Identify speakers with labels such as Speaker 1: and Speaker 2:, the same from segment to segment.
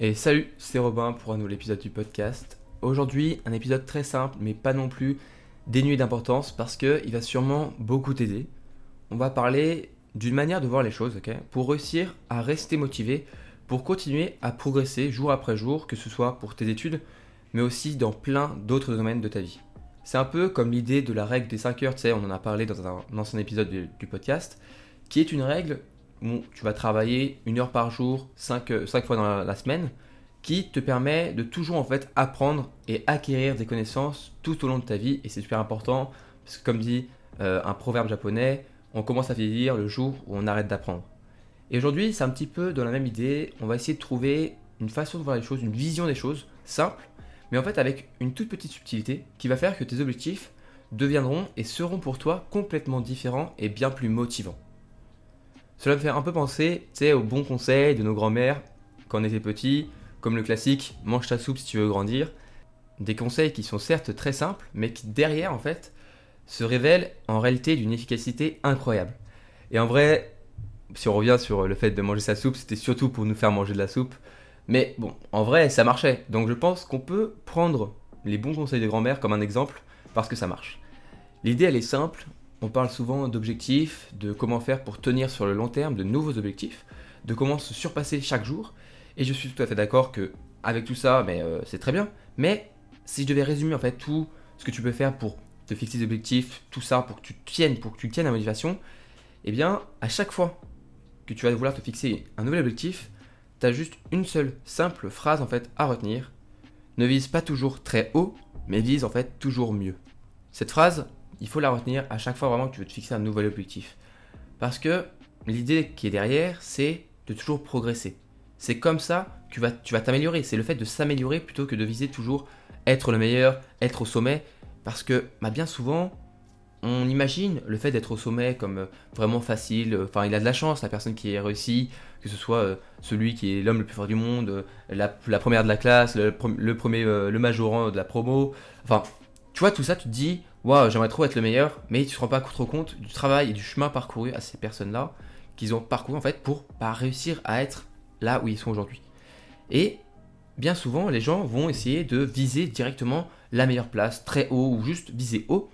Speaker 1: Et salut, c'est Robin pour un nouvel épisode du podcast. Aujourd'hui, un épisode très simple, mais pas non plus dénué d'importance parce qu'il va sûrement beaucoup t'aider. On va parler d'une manière de voir les choses, ok? Pour réussir à rester motivé, pour continuer à progresser jour après jour, que ce soit pour tes études, mais aussi dans plein d'autres domaines de ta vie. C'est un peu comme l'idée de la règle des 5 heures, tu sais, on en a parlé dans un ancien épisode du, du podcast, qui est une règle où tu vas travailler une heure par jour, 5, euh, fois dans la, semaine, qui te permet de toujours en fait apprendre et acquérir des connaissances tout au long de ta vie, et c'est super important, parce que comme dit euh, un proverbe japonais, on commence à vieillir le jour où on arrête d'apprendre. Et aujourd'hui, c'est un petit peu dans la même idée, on va essayer de trouver une façon de voir les choses, une vision des choses, simple, mais en fait avec une toute petite subtilité qui va faire que tes objectifs deviendront et seront pour toi complètement différents et bien plus motivants. Cela me fait un peu penser, aux bons conseils de nos grands-mères quand on était petit, comme le classique mange ta soupe si tu veux grandir. Des conseils qui sont certes très simples, mais qui derrière, en fait, se révèlent en réalité d'une efficacité incroyable. Et en vrai, si on revient sur le fait de manger sa soupe, c'était surtout pour nous faire manger de la soupe. Mais bon, en vrai, ça marchait. Donc je pense qu'on peut prendre les bons conseils de grand-mère comme un exemple parce que ça marche. L'idée, elle est simple. On parle souvent d'objectifs, de comment faire pour tenir sur le long terme de nouveaux objectifs, de comment se surpasser chaque jour. Et je suis tout à fait d'accord que avec tout ça, mais euh, c'est très bien. Mais si je devais résumer en fait tout ce que tu peux faire pour te fixer des objectifs, tout ça pour que tu tiennes, pour que tu tiennes la motivation, eh bien, à chaque fois que tu vas vouloir te fixer un nouvel objectif, tu as juste une seule simple phrase en fait à retenir. Ne vise pas toujours très haut, mais vise en fait toujours mieux. Cette phrase, il faut la retenir à chaque fois vraiment que tu veux te fixer un nouvel objectif. Parce que l'idée qui est derrière, c'est de toujours progresser. C'est comme ça que tu vas t'améliorer. C'est le fait de s'améliorer plutôt que de viser toujours être le meilleur, être au sommet. Parce que bah, bien souvent, on imagine le fait d'être au sommet comme euh, vraiment facile. Enfin, il a de la chance, la personne qui est réussi, que ce soit euh, celui qui est l'homme le plus fort du monde, euh, la, première de la classe, le, premier, le majorant de la promo. Enfin, tu vois, tout ça, tu te dis, waouh, j'aimerais trop être le meilleur, mais tu te rends pas trop compte du travail et du chemin parcouru à ces personnes-là qu'ils ont parcouru en fait pour pas réussir à être là où ils sont aujourd'hui. Et bien souvent, les gens vont essayer de viser directement la meilleure place, très haut ou juste viser haut,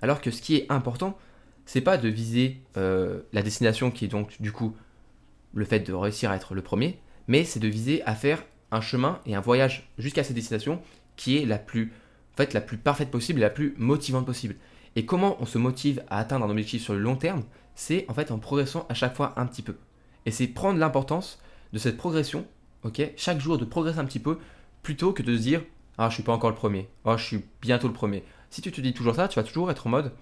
Speaker 1: alors que ce qui est important, c'est pas de viser euh, la destination qui est donc du coup le fait de réussir à être le premier, mais c'est de viser à faire un chemin et un voyage jusqu'à cette destination qui est la plus en fait, la plus parfaite possible et la plus motivante possible. Et comment on se motive à atteindre un objectif sur le long terme C'est en fait en progressant à chaque fois un petit peu. Et c'est prendre l'importance de cette progression, ok Chaque jour de progresser un petit peu, plutôt que de se dire Ah, je suis pas encore le premier, ah, je suis bientôt le premier. Si tu te dis toujours ça, tu vas toujours être en mode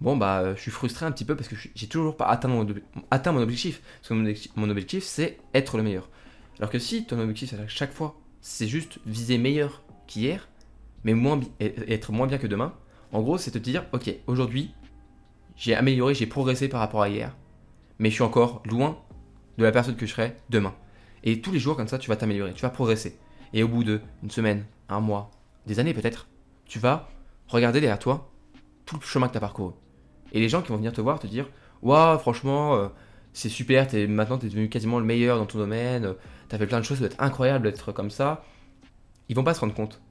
Speaker 1: Bon, bah, je suis frustré un petit peu parce que j'ai toujours pas atteint mon objectif. Parce que mon objectif, c'est être le meilleur. Alors que si ton objectif, à chaque fois, c'est juste viser meilleur qu'hier, mais moins être moins bien que demain. En gros, c'est te dire, ok, aujourd'hui, j'ai amélioré, j'ai progressé par rapport à hier, mais je suis encore loin de la personne que je serai demain. Et tous les jours, comme ça, tu vas t'améliorer, tu vas progresser. Et au bout d'une semaine, un mois, des années peut-être, tu vas regarder derrière toi tout le chemin que tu as parcouru. Et les gens qui vont venir te voir te dire, waouh, franchement, euh, c'est super, es, maintenant tu es devenu quasiment le meilleur dans ton domaine, euh, tu as fait plein de choses, ça doit être incroyable d'être comme ça. Ils vont pas se rendre compte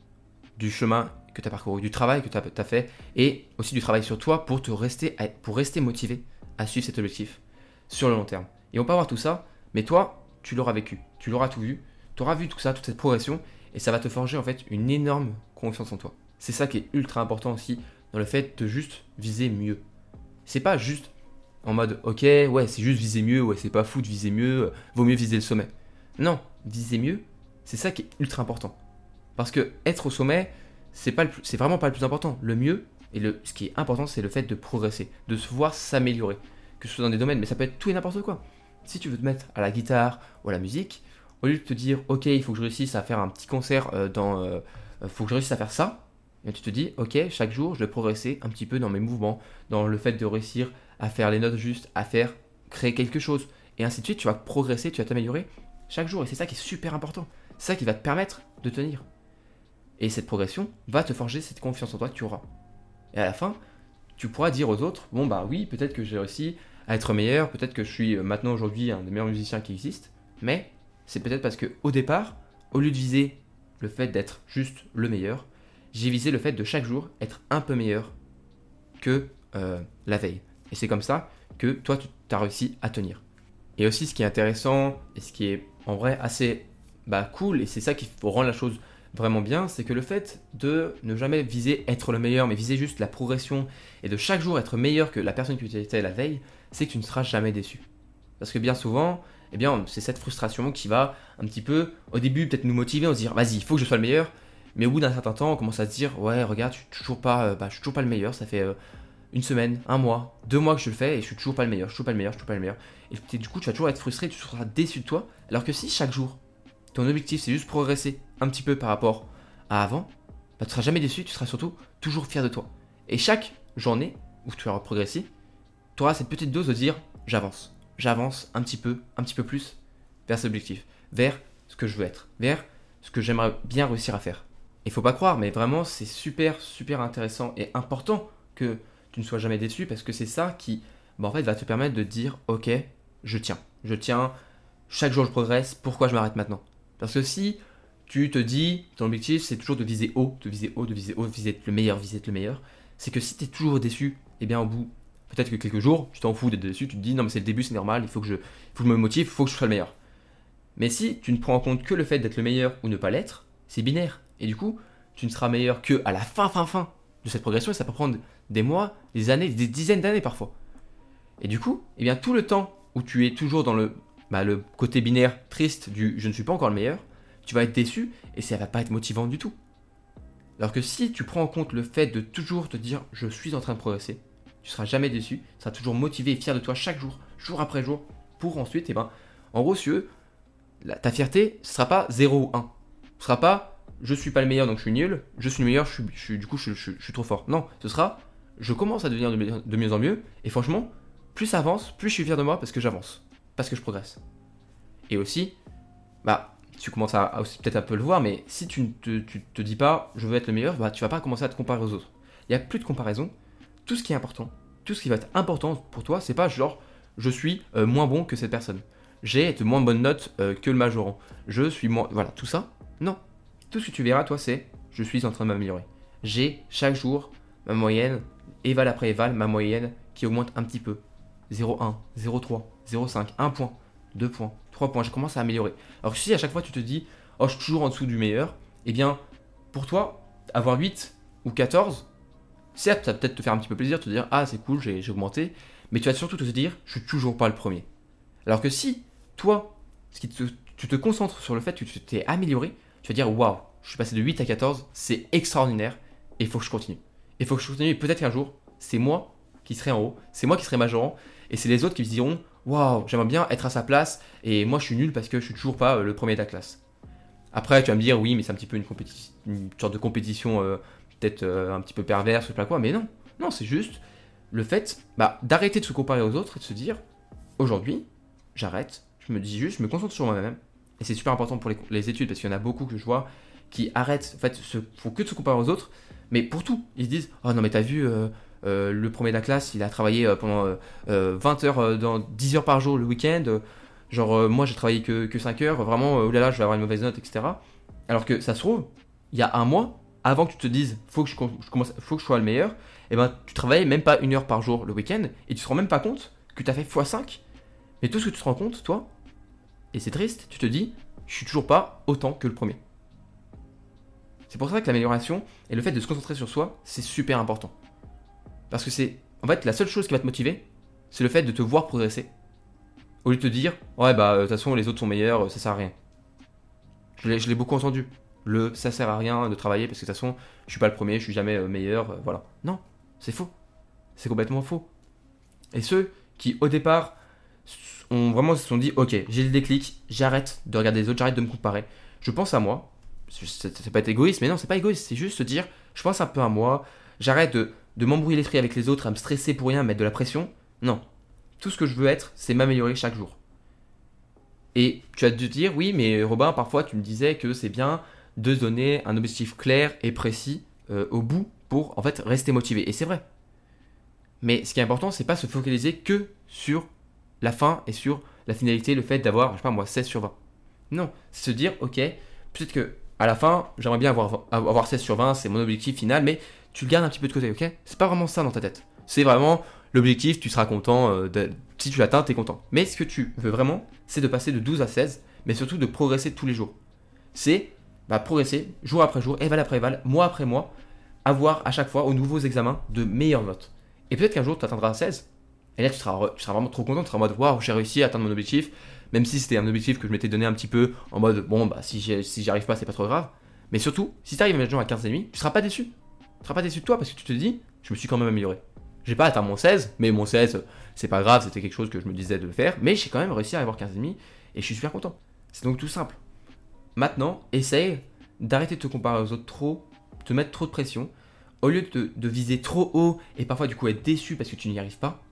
Speaker 1: du chemin que tu as parcouru, du travail que tu as, fait et aussi du travail sur toi pour, te rester, pour rester motivé à suivre cet objectif sur le long terme. Et on peut avoir tout ça, mais toi, tu l'auras vécu, tu l'auras tout vu, tu auras vu tout ça, toute cette progression et ça va te forger en fait une énorme confiance en toi. C'est ça qui est ultra important aussi dans le fait de juste viser mieux. C'est pas juste en mode ok, ouais, c'est juste viser mieux, ouais, c'est pas fou de viser mieux, vaut mieux viser le sommet. Non, viser mieux, c'est ça qui est ultra important. Parce que être au sommet, c'est pas c'est vraiment pas le plus important. Le mieux et le, ce qui est important, c'est le fait de progresser, de se voir s'améliorer, que ce soit dans des domaines, mais ça peut être tout et n'importe quoi. Si tu veux te mettre à la guitare ou à la musique, au lieu de te dire, ok, il faut que je réussisse à faire un petit concert euh, dans, euh, faut que je réussisse à faire ça, et tu te dis, ok, chaque jour, je vais progresser un petit peu dans mes mouvements, dans le fait de réussir à faire les notes justes, à faire créer quelque chose, et ainsi de suite. Tu vas progresser, tu vas t'améliorer chaque jour, et c'est ça qui est super important. C'est ça qui va te permettre de tenir. Et cette progression va te forger cette confiance en toi que tu auras. Et à la fin, tu pourras dire aux autres, bon bah oui, peut-être que j'ai réussi à être meilleur, peut-être que je suis euh, maintenant aujourd'hui un des meilleurs musiciens qui existent, mais c'est peut-être parce que au départ, au lieu de viser le fait d'être juste le meilleur, j'ai visé le fait de chaque jour être un peu meilleur que euh, la veille. Et c'est comme ça que toi, tu as réussi à tenir. Et aussi, ce qui est intéressant et ce qui est en vrai assez bah, cool, et c'est ça qui rend la chose vraiment bien, c'est que le fait de ne jamais viser être le meilleur, mais viser juste la progression et de chaque jour être meilleur que la personne que tu étais la veille, c'est que tu ne seras jamais déçu. Parce que bien souvent, eh bien, c'est cette frustration qui va un petit peu, au début, peut-être nous motiver, on se dire, vas-y, il faut que je sois le meilleur. Mais au bout d'un certain temps, on commence à se dire, ouais, regarde, je suis toujours pas, euh, bah, je suis toujours pas le meilleur. Ça fait euh, une semaine, un mois, deux mois que je le fais et je suis toujours pas le meilleur, je suis toujours pas le meilleur, je suis toujours pas le meilleur. Et du coup, tu vas toujours être frustré, tu seras déçu de toi. Alors que si chaque jour, ton objectif c'est juste progresser un petit peu par rapport à avant, bah, tu seras jamais déçu, tu seras surtout toujours fier de toi. Et chaque journée où tu vas progresser, tu auras cette petite dose de dire, j'avance, j'avance un petit peu, un petit peu plus vers cet objectif, vers ce que je veux être, vers ce que j'aimerais bien réussir à faire. Il faut pas croire, mais vraiment c'est super super intéressant et important que tu ne sois jamais déçu parce que c'est ça qui bah, en fait, va te permettre de dire ok, je tiens, je tiens, chaque jour je progresse, pourquoi je m'arrête maintenant? Parce que si tu te dis, ton objectif c'est toujours de viser haut, de viser haut, de viser haut, de viser le meilleur, viser le meilleur, c'est que si tu es toujours déçu, et eh bien au bout, peut-être que quelques jours, tu t'en fous d'être déçu, tu te dis non mais c'est le début, c'est normal, il faut que, je, faut que je me motive, il faut que je sois le meilleur. Mais si tu ne prends en compte que le fait d'être le meilleur ou ne pas l'être, c'est binaire. Et du coup, tu ne seras meilleur que à la fin, fin, fin de cette progression. Et ça peut prendre des mois, des années, des dizaines d'années parfois. Et du coup, eh bien, tout le temps où tu es toujours dans le, bah, le côté binaire triste du je ne suis pas encore le meilleur, tu vas être déçu et ça va pas être motivant du tout. Alors que si tu prends en compte le fait de toujours te dire je suis en train de progresser, tu seras jamais déçu, tu seras toujours motivé et fier de toi chaque jour, jour après jour, pour ensuite, eh ben, en gros, si ta fierté, ce sera pas 0 ou 1. Ce sera pas je suis pas le meilleur donc je suis nul, je suis le meilleur, je suis, du coup je, suis trop fort. Non, ce sera je commence à devenir de, mieux en mieux et franchement, plus ça avance, plus je suis fier de moi parce que j'avance, parce que je progresse. Et aussi, bah, tu commences à, peut-être un peu le voir, mais si tu ne te, te, dis pas je veux être le meilleur, bah, tu vas pas commencer à te comparer aux autres. Il n'y a plus de comparaison. Tout ce qui est important, tout ce qui va être important pour toi, c'est pas genre je suis euh, moins bon que cette personne j'ai moins bonnes notes euh, que le majorant. Je suis moins. Voilà, tout ça, non. Tout ce que tu verras, toi, c'est je suis en train de m'améliorer. J'ai chaque jour ma moyenne, éval après éval, ma moyenne qui augmente un petit peu. 0,1, 0,3, 0,5, 1 point, 2 points, 3 points. Je commence à améliorer. Alors si à chaque fois tu te dis, oh, je suis toujours en dessous du meilleur, eh bien, pour toi, avoir 8 ou 14, certes, ça va peut-être te faire un petit peu plaisir, te dire, ah, c'est cool, j'ai augmenté, mais tu vas surtout te dire, je suis toujours pas le premier. Alors que si toi, tu te concentres sur le fait que tu t'es amélioré, tu vas dire waouh, je suis passé de 8 à 14, c'est extraordinaire et il faut que je continue. Il faut que je continue et peut-être qu'un jour, c'est moi qui serai en haut, c'est moi qui serai majorant et c'est les autres qui se diront waouh, j'aimerais bien être à sa place et moi je suis nul parce que je suis toujours pas euh, le premier de la classe. Après, tu vas me dire oui, mais c'est un petit peu une, une sorte de compétition euh, peut-être euh, un petit peu perverse, sais pas quoi, mais non, non, c'est juste le fait bah, d'arrêter de se comparer aux autres et de se dire aujourd'hui, j'arrête, je me dis juste, je me concentre sur moi-même. Et c'est super important pour les, études parce qu'il y en a beaucoup que je vois qui arrêtent, en fait, se font que de se comparer aux autres, mais pour tout. Ils se disent, oh non, mais t'as vu, le premier de la classe, il a travaillé euh, pendant 20 heures, dans 10 heures par jour le week-end. genre, moi, j'ai travaillé que, que 5 heures, vraiment, oh là là, je vais avoir une mauvaise note, etc. Alors que ça se trouve, il y a un mois, avant que tu te dises, faut que je, commence, faut que je sois le meilleur, et eh ben, tu travaillais même pas une heure par jour le week-end, et tu te rends même pas compte que tu as fait x5 mais tout ce que tu te rends compte, toi, et c'est triste, tu te dis, je suis toujours pas autant que le premier. C'est pour ça que l'amélioration et le fait de se concentrer sur soi, c'est super important. Parce que c'est, en fait, la seule chose qui va te motiver, c'est le fait de te voir progresser. Au lieu de te dire, ouais, bah, de toute façon, les autres sont meilleurs, ça sert à rien. Je l'ai beaucoup entendu. Le ça sert à rien de travailler parce que de toute façon, je suis pas le premier, je suis jamais euh, meilleur, euh, voilà. Non, c'est faux. C'est complètement faux. Et ceux qui, au départ, on vraiment se sont dit ok, j'ai le déclic, j'arrête de regarder les autres, j'arrête de me comparer. Je pense à moi. C'est pas être égoïste, mais non, c'est pas égoïste, c'est juste se dire je pense un peu à moi, j'arrête de, de m'embrouiller l'esprit avec les autres, à me stresser pour rien, à mettre de la pression. Non. Tout ce que je veux être, c'est m'améliorer chaque jour. Et tu as dû te dire oui, mais Robin, parfois tu me disais que c'est bien de donner un objectif clair et précis euh, au bout pour en fait rester motivé. Et c'est vrai. Mais ce qui est important, c'est pas se focaliser que sur la fin est sur la finalité, le fait d'avoir, je sais pas moi, 16 sur 20. Non, c'est se dire, ok, peut-être que à la fin, j'aimerais bien avoir, avoir 16 sur 20, c'est mon objectif final, mais tu le gardes un petit peu de côté, ok? C'est pas vraiment ça dans ta tête. C'est vraiment l'objectif, tu seras content, euh, si tu l'atteins, tu es content. Mais ce que tu veux vraiment, c'est de passer de 12 à 16, mais surtout de progresser tous les jours. C'est bah, progresser jour après jour, éval après éval, mois après mois, avoir à chaque fois aux nouveaux examens de meilleures notes. Et peut-être qu'un jour, tu atteindras 16, et là, tu seras, vraiment trop content, tu seras en mode waouh, j'ai réussi à atteindre mon objectif, même si c'était un objectif que je m'étais donné un petit peu en mode bon, bah si j'y arrive pas, c'est pas trop grave. Mais surtout, si tu arrives à à 15,5, tu seras pas déçu. Tu seras pas déçu de toi parce que tu te dis, je me suis quand même amélioré. J'ai pas atteint mon 16, mais mon 16, c'est pas grave, c'était quelque chose que je me disais de faire, mais j'ai quand même réussi à avoir 15,5 et je suis super content. C'est donc tout simple. Maintenant, essaye d'arrêter de te comparer aux autres trop, te mettre trop de pression. Au lieu de, viser trop haut et parfois du coup être déçu parce que tu n'y arrives pas,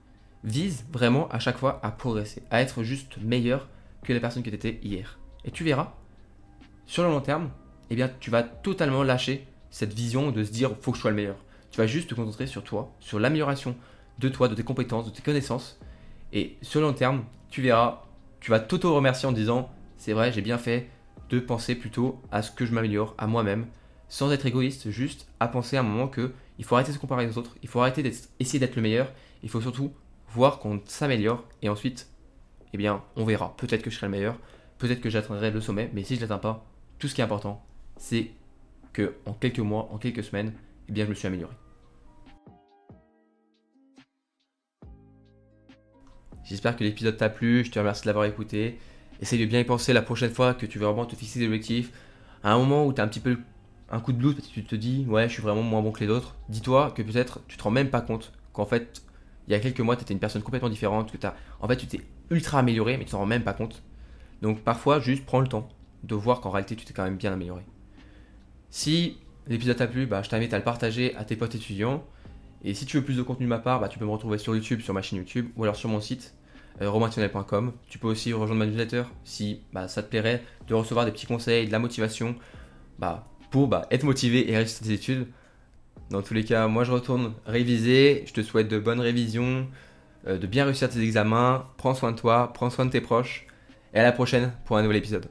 Speaker 1: vise vraiment à chaque fois à progresser, à être juste meilleur que la personne que tu étais hier. Et tu verras, sur le long terme, eh bien, tu vas totalement lâcher cette vision de se dire faut que je sois le meilleur. Tu vas juste te concentrer sur toi, sur l'amélioration de toi, de tes compétences, de tes connaissances. Et sur le long terme, tu verras, tu vas t'auto-remercier en disant c'est vrai, j'ai bien fait de penser plutôt à ce que je m'améliore, à moi-même, sans être égoïste, juste à penser à un moment que il faut arrêter de se comparer aux autres, il faut arrêter d'essayer d'être le meilleur, il faut surtout voir qu'on s'améliore et ensuite, eh bien, on verra. Peut-être que je serai le meilleur, peut-être que j'atteindrai le sommet, mais si je l'atteins pas, tout ce qui est important, c'est que en quelques mois, en quelques semaines, eh je me suis amélioré. J'espère que l'épisode t'a plu, je te remercie de l'avoir écouté. Essaye de bien y penser la prochaine fois que tu veux vraiment te fixer des objectifs. À un moment où tu as un petit peu un coup de blues parce que tu te dis ouais je suis vraiment moins bon que les autres, dis-toi que peut-être tu te rends même pas compte qu'en fait il y a quelques mois, tu étais une personne complètement différente, que en fait, tu t'es ultra amélioré, mais tu t'en rends même pas compte. Donc parfois, juste prends le temps de voir qu'en réalité, tu t'es quand même bien amélioré. Si l'épisode t'a plu, bah, je t'invite à le partager à tes potes étudiants. Et si tu veux plus de contenu de ma part, bah, tu peux me retrouver sur YouTube, sur ma chaîne YouTube, ou alors sur mon site, euh, Tu peux aussi rejoindre ma newsletter si bah, ça te plairait de recevoir des petits conseils, de la motivation, bah, pour bah, être motivé et réussir tes études. Dans tous les cas, moi je retourne réviser. Je te souhaite de bonnes révisions, euh, de bien réussir tes examens. Prends soin de toi, prends soin de tes proches. Et à la prochaine pour un nouvel épisode.